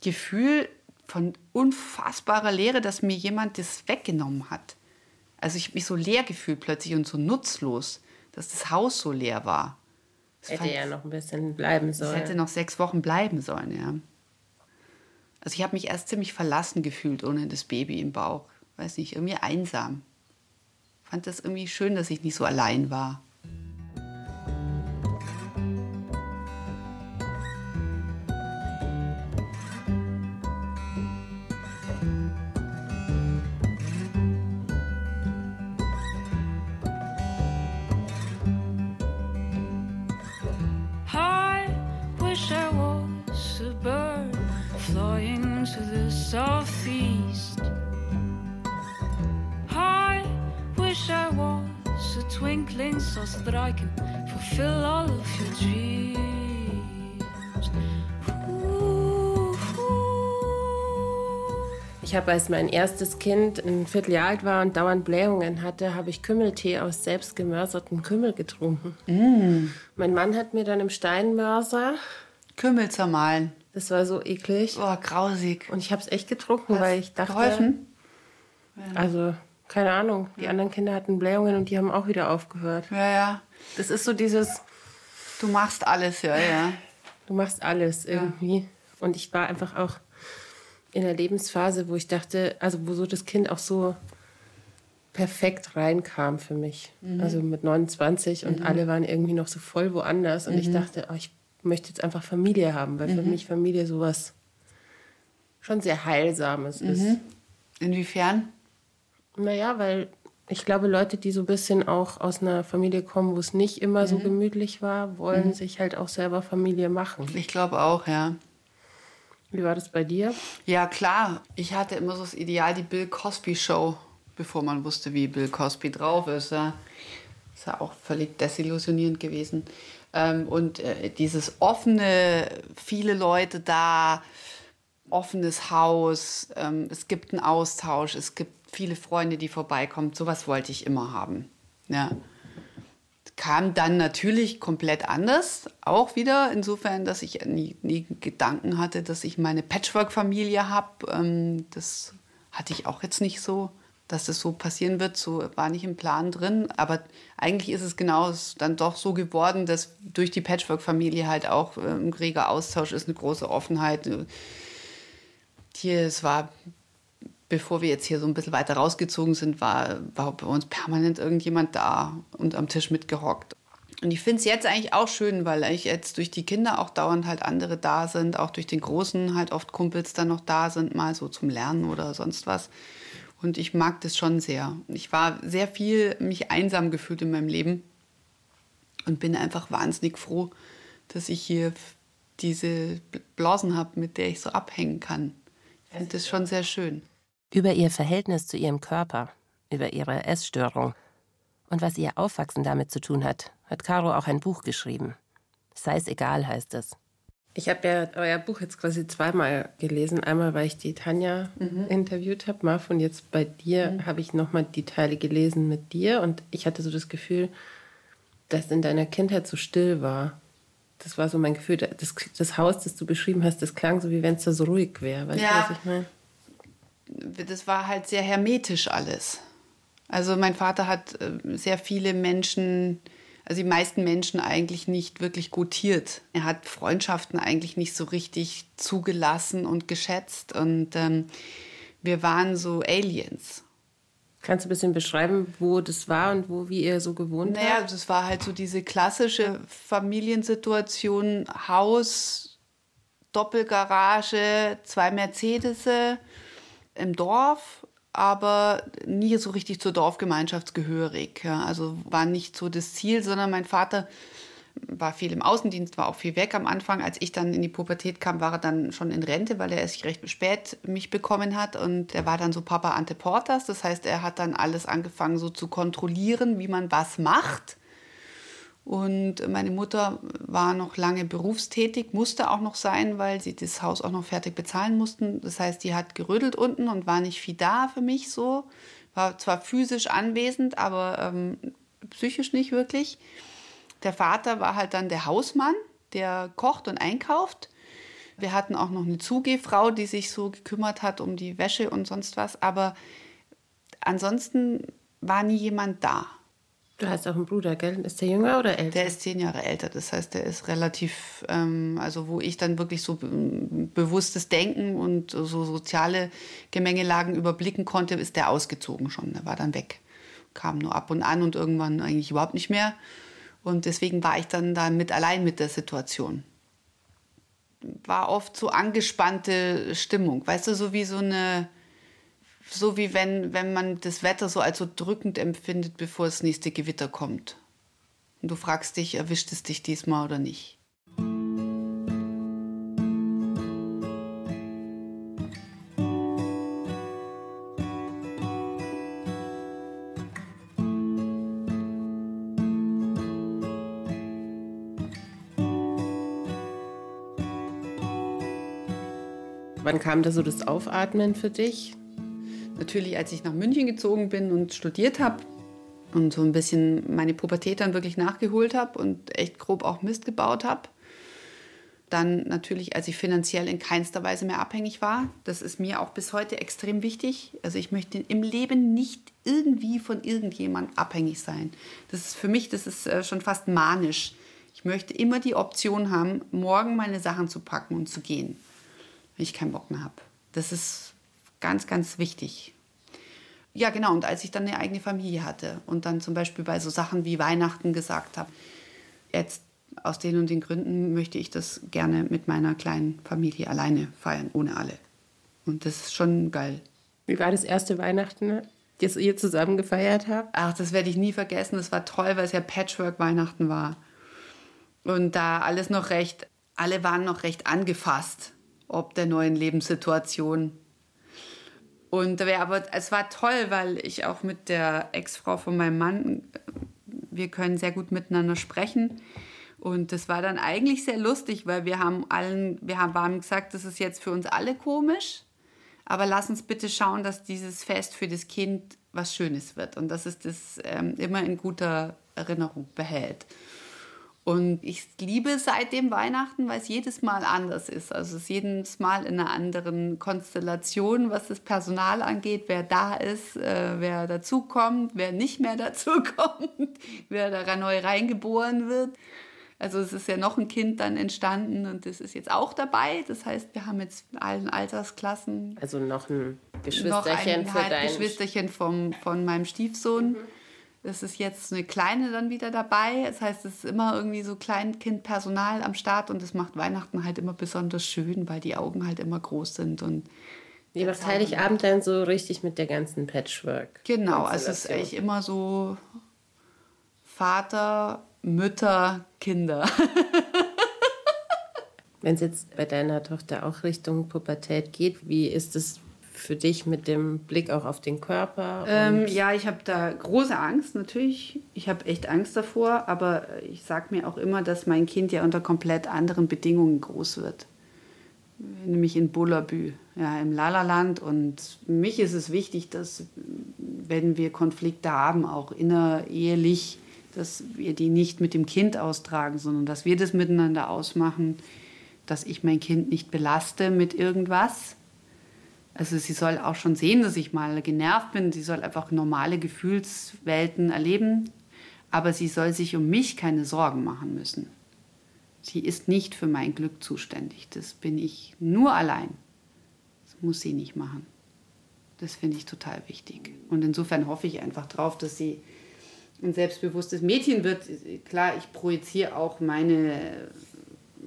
Gefühl von unfassbarer Leere, dass mir jemand das weggenommen hat. Also ich habe mich so leer gefühlt plötzlich und so nutzlos, dass das Haus so leer war. Das Hätte fand- ja noch ein bisschen bleiben es sollen. hätte noch sechs Wochen bleiben sollen, ja. Also ich habe mich erst ziemlich verlassen gefühlt ohne das Baby im Bauch. Weiß nicht, irgendwie einsam. Fand das irgendwie schön, dass ich nicht so allein war. Habe, als mein erstes Kind ein Vierteljahr alt war und dauernd Blähungen hatte, habe ich Kümmeltee aus selbstgemörsertem Kümmel getrunken. Mein Mann hat mir dann im Steinmörser Kümmel zermahlen. Das war so eklig. Oh, grausig. Und ich habe es echt getrunken, Hast weil ich dachte, Geholfen? also keine Ahnung, die anderen Kinder hatten Blähungen und die haben auch wieder aufgehört. Ja, ja. Das ist so dieses, Du machst alles, ja, ja. du machst alles irgendwie. Und ich war einfach auch in der Lebensphase, wo ich dachte, also wo so das Kind auch so perfekt reinkam für mich. Also mit 29 und alle waren irgendwie noch so voll woanders. Und ich dachte, oh, ich möchte jetzt einfach Familie haben, weil für mich Familie sowas schon sehr Heilsames ist. Inwiefern? Naja, weil ich glaube, Leute, die so ein bisschen auch aus einer Familie kommen, wo es nicht immer so gemütlich war, wollen sich halt auch selber Familie machen. Ich glaube auch, ja. Wie war das bei dir? Ja, klar. Ich hatte immer so das Ideal, die Bill Cosby Show, bevor man wusste, wie Bill Cosby drauf ist. Ja. Ist ja auch völlig desillusionierend gewesen. Ähm, und äh, dieses offene, viele Leute da, offenes Haus, ähm, es gibt einen Austausch, es gibt viele Freunde, die vorbeikommen. Sowas wollte ich immer haben. Ja. Kam dann natürlich komplett anders, auch wieder insofern, dass ich nie, nie Gedanken hatte, dass ich meine Patchwork-Familie habe. Ähm, das hatte ich auch jetzt nicht so, dass das so passieren wird. So war nicht im Plan drin. Aber eigentlich ist es genau dann doch so geworden, dass durch die Patchwork-Familie halt auch äh, ein reger Austausch ist, eine große Offenheit. Hier, es war bevor wir jetzt hier so ein bisschen weiter rausgezogen sind, war, war bei uns permanent irgendjemand da und am Tisch mitgehockt. Und ich finde es jetzt eigentlich auch schön, weil ich jetzt durch die Kinder auch dauernd halt andere da sind, auch durch den Großen halt oft Kumpels dann noch da sind, mal so zum Lernen oder sonst was. Und ich mag das schon sehr. Ich war sehr viel mich einsam gefühlt in meinem Leben und bin einfach wahnsinnig froh, dass ich hier diese Blasen habe, mit der ich so abhängen kann. Ich finde das schon sehr schön. Über ihr Verhältnis zu ihrem Körper, über ihre Essstörung und was ihr Aufwachsen damit zu tun hat, hat Caro auch ein Buch geschrieben. Sei es egal heißt es. Ich habe ja euer Buch jetzt quasi zweimal gelesen. Einmal, weil ich die Tanja interviewt habe, Marv, und jetzt bei dir habe ich nochmal die Teile gelesen mit dir. Und ich hatte so das Gefühl, dass in deiner Kindheit so still war. Das war so mein Gefühl. Das, das Haus, das du beschrieben hast, das klang so, wie wenn es da so ruhig wäre. Weißt Ja. du, was ich meine? Das war halt sehr hermetisch alles. Also mein Vater hat äh, sehr viele Menschen, also die meisten Menschen eigentlich nicht wirklich gutiert. Er hat Freundschaften eigentlich nicht so richtig zugelassen und geschätzt. Und ähm, wir waren so Aliens. Kannst du ein bisschen beschreiben, wo das war und wo, wie ihr so gewohnt Naja, habt? das war halt so diese klassische Familiensituation, Haus, Doppelgarage, zwei Mercedes im Dorf, aber nie so richtig zur Dorfgemeinschaft gehörig. Ja. Also war nicht so das Ziel, sondern mein Vater war viel im Außendienst, war auch viel weg am Anfang. Als ich dann in die Pubertät kam, war er dann schon in Rente, weil er erst recht spät mich bekommen hat. Und er war dann so Papa ante portas. Das heißt, er hat dann alles angefangen so zu kontrollieren, wie man was macht. Und meine Mutter war noch lange berufstätig, musste auch noch sein, weil sie das Haus auch noch fertig bezahlen mussten. Das heißt, die hat gerödelt unten und war nicht viel da für mich so. War zwar physisch anwesend, aber ähm, psychisch nicht wirklich. Der Vater war halt dann der Hausmann, der kocht und einkauft. Wir hatten auch noch eine Zugehfrau, die sich so gekümmert hat um die Wäsche und sonst was. Aber ansonsten war nie jemand da. Du hast auch einen Bruder, gell? Ist der jünger oder älter? Der ist zehn Jahre älter, das heißt, der ist relativ, ähm, also wo ich dann wirklich so ähm, bewusstes Denken und so soziale Gemengelagen überblicken konnte, ist der ausgezogen schon. Der war dann weg, kam nur ab und an und irgendwann eigentlich überhaupt nicht mehr. Und deswegen war ich dann da mit allein mit der Situation. War oft so angespannte Stimmung, weißt du, so wie so eine, so wie wenn, wenn man das Wetter so als so drückend empfindet, bevor das nächste Gewitter kommt. Und du fragst dich, erwischt es dich diesmal oder nicht? Wann kam da so das Aufatmen für dich? Natürlich, als ich nach München gezogen bin und studiert habe und so ein bisschen meine Pubertät dann wirklich nachgeholt habe und echt grob auch Mist gebaut habe, Dann natürlich, als ich finanziell in keinster Weise mehr abhängig war. Das ist mir auch bis heute extrem wichtig. Also ich möchte im Leben nicht irgendwie von irgendjemand abhängig sein. Das ist für mich, das ist äh, schon fast manisch. Ich möchte immer die Option haben, morgen meine Sachen zu packen und zu gehen, wenn ich keinen Bock mehr habe. Das ist ganz, ganz wichtig. Ja, genau. Und als ich dann eine eigene Familie hatte und dann zum Beispiel bei so Sachen wie Weihnachten gesagt habe, jetzt aus den und den Gründen möchte ich das gerne mit meiner kleinen Familie alleine feiern, ohne alle. Und das ist schon geil. Wie war das erste Weihnachten, das ihr zusammen gefeiert habt? Ach, das werde ich nie vergessen. Das war toll, weil es ja Patchwork-Weihnachten war. Und da alles noch recht, alle waren noch recht angefasst, ob der neuen Lebenssituation. Und aber es war toll, weil ich auch mit der Ex-Frau von meinem Mann, wir können sehr gut miteinander sprechen. Und das war dann eigentlich sehr lustig, weil wir haben allen, wir haben gesagt, das ist jetzt für uns alle komisch, aber lass uns bitte schauen, dass dieses Fest für das Kind was Schönes wird und dass es das ähm, immer in guter Erinnerung behält. Und ich liebe seitdem Weihnachten, weil es jedes Mal anders ist. Also es ist jedes Mal in einer anderen Konstellation, was das Personal angeht, wer da ist, äh, wer dazukommt, wer nicht mehr (laughs) dazukommt, wer da neu reingeboren wird. Also es ist ja noch ein Kind dann entstanden und das ist jetzt auch dabei. Das heißt, wir haben jetzt in allen Altersklassen. Also noch ein Geschwisterchen noch ein für dein Geschwisterchen vom, von meinem Stiefsohn. Mhm. Das ist jetzt eine kleine dann wieder dabei. Das heißt, es ist immer irgendwie so Kleinkindpersonal am Start und das macht Weihnachten halt immer besonders schön, weil die Augen halt immer groß sind und Ihr macht Heiligabend dann so richtig mit der ganzen Patchwork. Genau, also es ist eigentlich immer so Vater, Mütter, Kinder. (laughs) Wenn es jetzt bei deiner Tochter auch Richtung Pubertät geht, wie ist es für dich mit dem Blick auch auf den Körper? Ähm, ja, ich habe da große Angst natürlich. Ich habe echt Angst davor, aber ich sage mir auch immer, dass mein Kind ja unter komplett anderen Bedingungen groß wird. Nämlich in Bullabü, ja, im Lalaland. Und für mich ist es wichtig, dass, wenn wir Konflikte haben, auch innerehelich, dass wir die nicht mit dem Kind austragen, sondern dass wir das miteinander ausmachen, dass ich mein Kind nicht belaste mit irgendwas. Also sie soll auch schon sehen, dass ich mal genervt bin. Sie soll einfach normale Gefühlswelten erleben, aber sie soll sich um mich keine Sorgen machen müssen. Sie ist nicht für mein Glück zuständig. Das bin ich nur allein. Das muss sie nicht machen. Das finde ich total wichtig. Und insofern hoffe ich einfach drauf, dass sie ein selbstbewusstes Mädchen wird, klar, ich projiziere auch meine,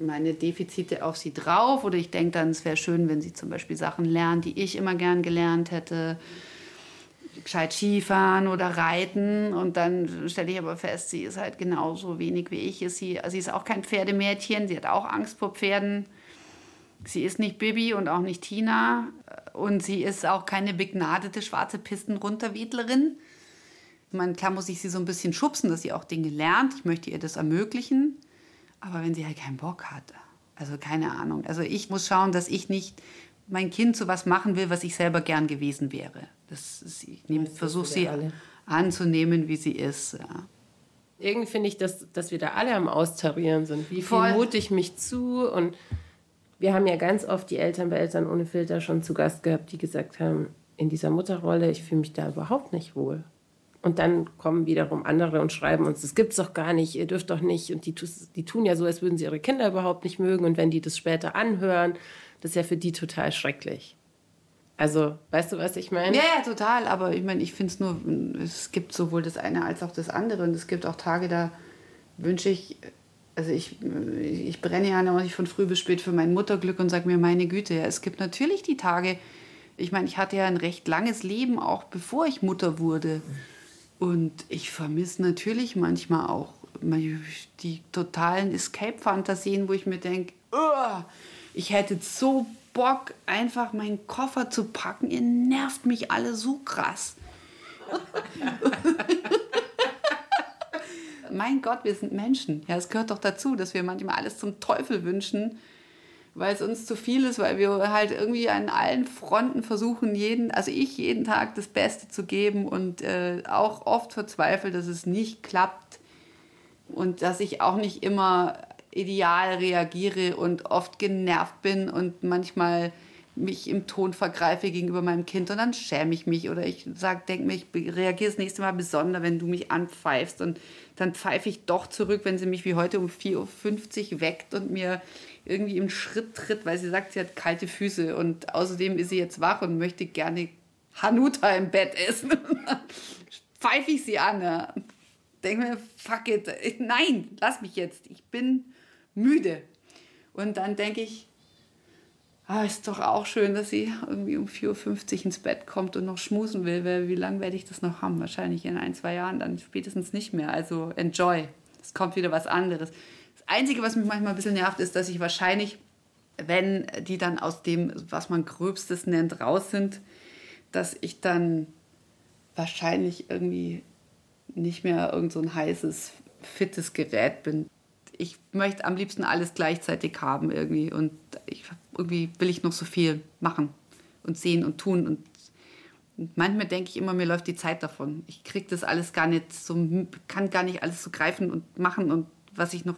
meine Defizite auf sie drauf oder ich denke dann, es wäre schön, wenn sie zum Beispiel Sachen lernt, die ich immer gern gelernt hätte. Gescheit Skifahren oder Reiten und dann stelle ich aber fest, sie ist halt genauso wenig wie ich. Sie, also sie ist auch kein Pferdemädchen, sie hat auch Angst vor Pferden. Sie ist nicht Bibi und auch nicht Tina und sie ist auch keine begnadete schwarze Pistenrunterwedlerin. Meine, klar muss ich sie so ein bisschen schubsen, dass sie auch Dinge lernt. Ich möchte ihr das ermöglichen. Aber wenn sie halt keinen Bock hat, also keine Ahnung. Also ich muss schauen, dass ich nicht mein Kind zu was machen will, was ich selber gern gewesen wäre. Das ist, ich versuche sie alle. anzunehmen, wie sie ist. Ja. Irgendwie finde ich, dass, dass wir da alle am Austarieren sind. Wie viel mute ich mich zu? Und wir haben ja ganz oft die Eltern bei Eltern ohne Filter schon zu Gast gehabt, die gesagt haben, in dieser Mutterrolle, ich fühle mich da überhaupt nicht wohl. Und dann kommen wiederum andere und schreiben uns, das gibt's doch gar nicht, ihr dürft doch nicht. Und die, die tun ja so, als würden sie ihre Kinder überhaupt nicht mögen. Und wenn die das später anhören, das ist ja für die total schrecklich. Also, weißt du, was ich meine? Ja, ja, total. Aber ich meine, ich finde es nur, es gibt sowohl das eine als auch das andere. Und es gibt auch Tage, da wünsche ich, also ich, ich brenne ja nicht von früh bis spät für mein Mutterglück und sage mir, meine Güte, ja, es gibt natürlich die Tage, ich meine, ich hatte ja ein recht langes Leben, auch bevor ich Mutter wurde. Und ich vermisse natürlich manchmal auch die totalen Escape-Fantasien, wo ich mir denke, ich hätte so Bock, einfach meinen Koffer zu packen. Ihr nervt mich alle so krass. (laughs) mein Gott, wir sind Menschen. Ja, es gehört doch dazu, dass wir manchmal alles zum Teufel wünschen weil es uns zu viel ist, weil wir halt irgendwie an allen Fronten versuchen, jeden, also ich jeden Tag das Beste zu geben und äh, auch oft verzweifelt, dass es nicht klappt und dass ich auch nicht immer ideal reagiere und oft genervt bin und manchmal mich im Ton vergreife gegenüber meinem Kind und dann schäme ich mich oder ich sag, denk mir, ich reagiere das nächste Mal besonders, wenn du mich anpfeifst und dann pfeife ich doch zurück, wenn sie mich wie heute um 4.50 Uhr weckt und mir irgendwie im Schritt tritt, weil sie sagt, sie hat kalte Füße und außerdem ist sie jetzt wach und möchte gerne Hanuta im Bett essen. (laughs) pfeife ich sie an. Ja. Denke mir, fuck it, nein, lass mich jetzt, ich bin müde. Und dann denke ich, ah, ist doch auch schön, dass sie irgendwie um 4.50 Uhr ins Bett kommt und noch schmusen will, weil wie lange werde ich das noch haben? Wahrscheinlich in ein, zwei Jahren dann spätestens nicht mehr. Also enjoy. Es kommt wieder was anderes. Einzige, was mich manchmal ein bisschen nervt, ist, dass ich wahrscheinlich, wenn die dann aus dem, was man Gröbstes nennt, raus sind, dass ich dann wahrscheinlich irgendwie nicht mehr irgend so ein heißes, fittes Gerät bin ich möchte am liebsten alles gleichzeitig haben irgendwie. Und ich, irgendwie will ich noch so viel machen und sehen und tun. Und, und manchmal denke ich immer, mir läuft die Zeit davon. Ich kriege das alles gar nicht so, kann gar nicht alles so greifen und machen und was ich noch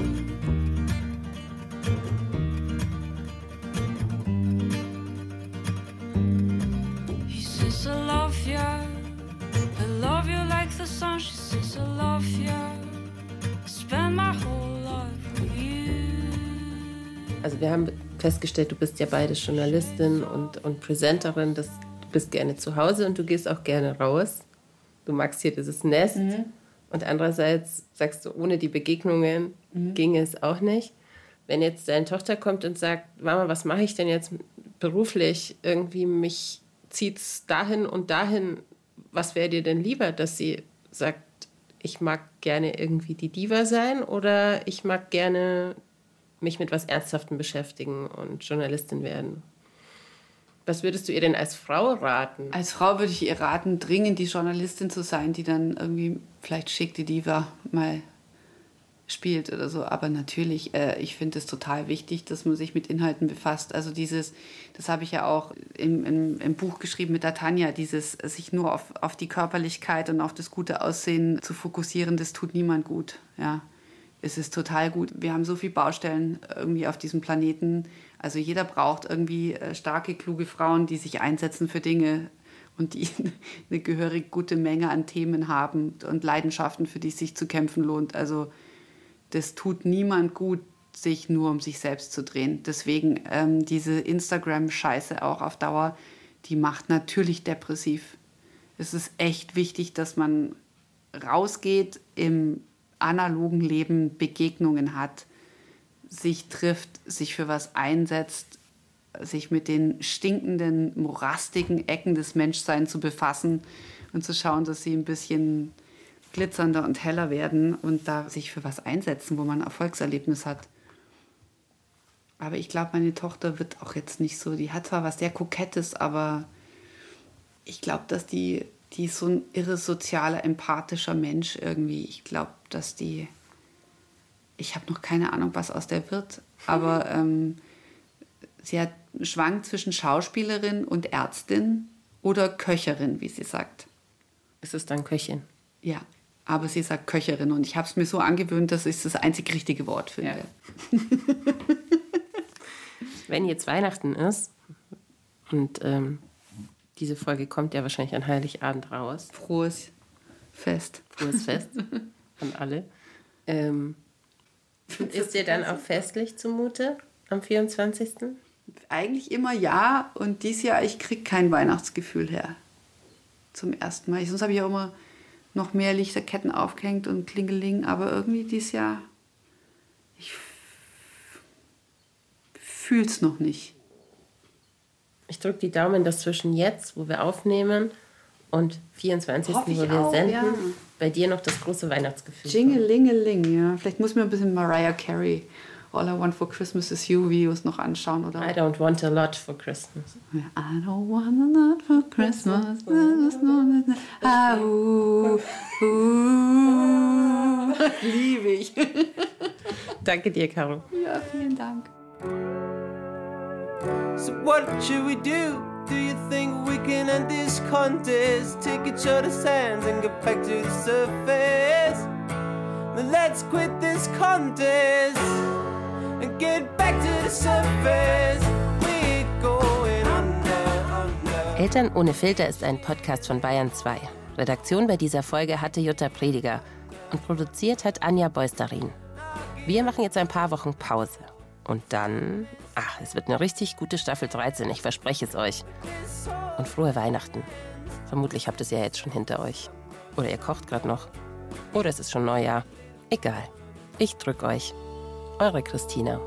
Also wir haben festgestellt, du bist ja beide Journalistin und, und Presenterin. Das, du bist gerne zu Hause und du gehst auch gerne raus. Du magst hier dieses Nest. Mhm. Und andererseits sagst du, ohne die Begegnungen mhm. ging es auch nicht. Wenn jetzt deine Tochter kommt und sagt, Mama, was mache ich denn jetzt beruflich? Irgendwie mich zieht es dahin und dahin. Was wäre dir denn lieber, dass sie sagt, ich mag gerne irgendwie die Diva sein oder ich mag gerne mich mit was Ernsthaftem beschäftigen und Journalistin werden. Was würdest du ihr denn als Frau raten? Als Frau würde ich ihr raten, dringend die Journalistin zu sein, die dann irgendwie vielleicht schick die Diva mal spielt oder so. Aber natürlich, äh, ich finde es total wichtig, dass man sich mit Inhalten befasst. Also dieses, das habe ich ja auch im, im, im, Buch geschrieben mit der Tanja, dieses sich nur auf, auf die Körperlichkeit und auf das gute Aussehen zu fokussieren, das tut niemand gut. Ja es ist total gut. Wir haben so viele Baustellen irgendwie auf diesem Planeten. Also jeder braucht irgendwie äh, starke, kluge Frauen, die sich einsetzen für Dinge und die (laughs) eine gehörig gute Menge an Themen haben und Leidenschaften, für die es sich zu kämpfen lohnt. Also das tut niemand gut, sich nur um sich selbst zu drehen. Deswegen ähm, diese Instagram-Scheiße auch auf Dauer, die macht natürlich depressiv. Es ist echt wichtig, dass man rausgeht im analogen Leben Begegnungen hat, sich trifft, sich für was einsetzt, sich mit den stinkenden, morastigen Ecken des Menschseins zu befassen und zu schauen, dass sie ein bisschen glitzernder und heller werden und da sich für was einsetzen, wo man ein Erfolgserlebnis hat. Aber ich glaube, meine Tochter wird auch jetzt nicht so, die hat zwar was sehr Kokettes, aber ich glaube, dass die die ist so ein irre sozialer, empathischer Mensch irgendwie. Ich glaube, dass die. Ich habe noch keine Ahnung, was aus der wird, aber (laughs) ähm, sie hat schwankt zwischen Schauspielerin und Ärztin oder Köcherin, wie sie sagt. Ist es dann Köchin? Ja, aber sie sagt Köcherin und ich habe es mir so angewöhnt, dass ich das einzig richtige Wort finde. Ja. (laughs) Wenn jetzt Weihnachten ist und ähm, diese Folge kommt ja wahrscheinlich an Heiligabend raus. Frohes Fest. Frohes Fest (laughs) an alle. Ähm, ist dir dann auch festlich zumute am 24.? Eigentlich immer ja. Und dieses Jahr, ich kriege kein Weihnachtsgefühl her. Zum ersten Mal. Sonst habe ich auch immer noch mehr Lichterketten aufgehängt und Klingeling. Aber irgendwie dieses Jahr, ich fühle es noch nicht. Ich drücke die Daumen, dass zwischen jetzt, wo wir aufnehmen, und 24. wo wir auch, senden, ja. bei dir noch das große Weihnachtsgefühl Jingelingeling, ja. Vielleicht muss mir ein bisschen Mariah Carey All I Want for Christmas is You Videos noch anschauen. Oder I don't want a lot for Christmas. I don't want a lot for Christmas. Ah, uh, uh. Liebe ich. (laughs) Danke dir, Caro. Ja, vielen Dank. So what should we do? Do you think we can end this contest? Take each other's hands and get back to the surface. Then let's quit this contest and get back to the surface. We're going under, under. Eltern ohne Filter ist ein Podcast von Bayern 2. Redaktion bei dieser Folge hatte Jutta Prediger und produziert hat Anja Beusterin. Wir machen jetzt ein paar Wochen Pause. Und dann, ach, es wird eine richtig gute Staffel 13, ich verspreche es euch. Und frohe Weihnachten. Vermutlich habt ihr es ja jetzt schon hinter euch. Oder ihr kocht gerade noch. Oder es ist schon Neujahr. Egal. Ich drück euch. Eure Christina.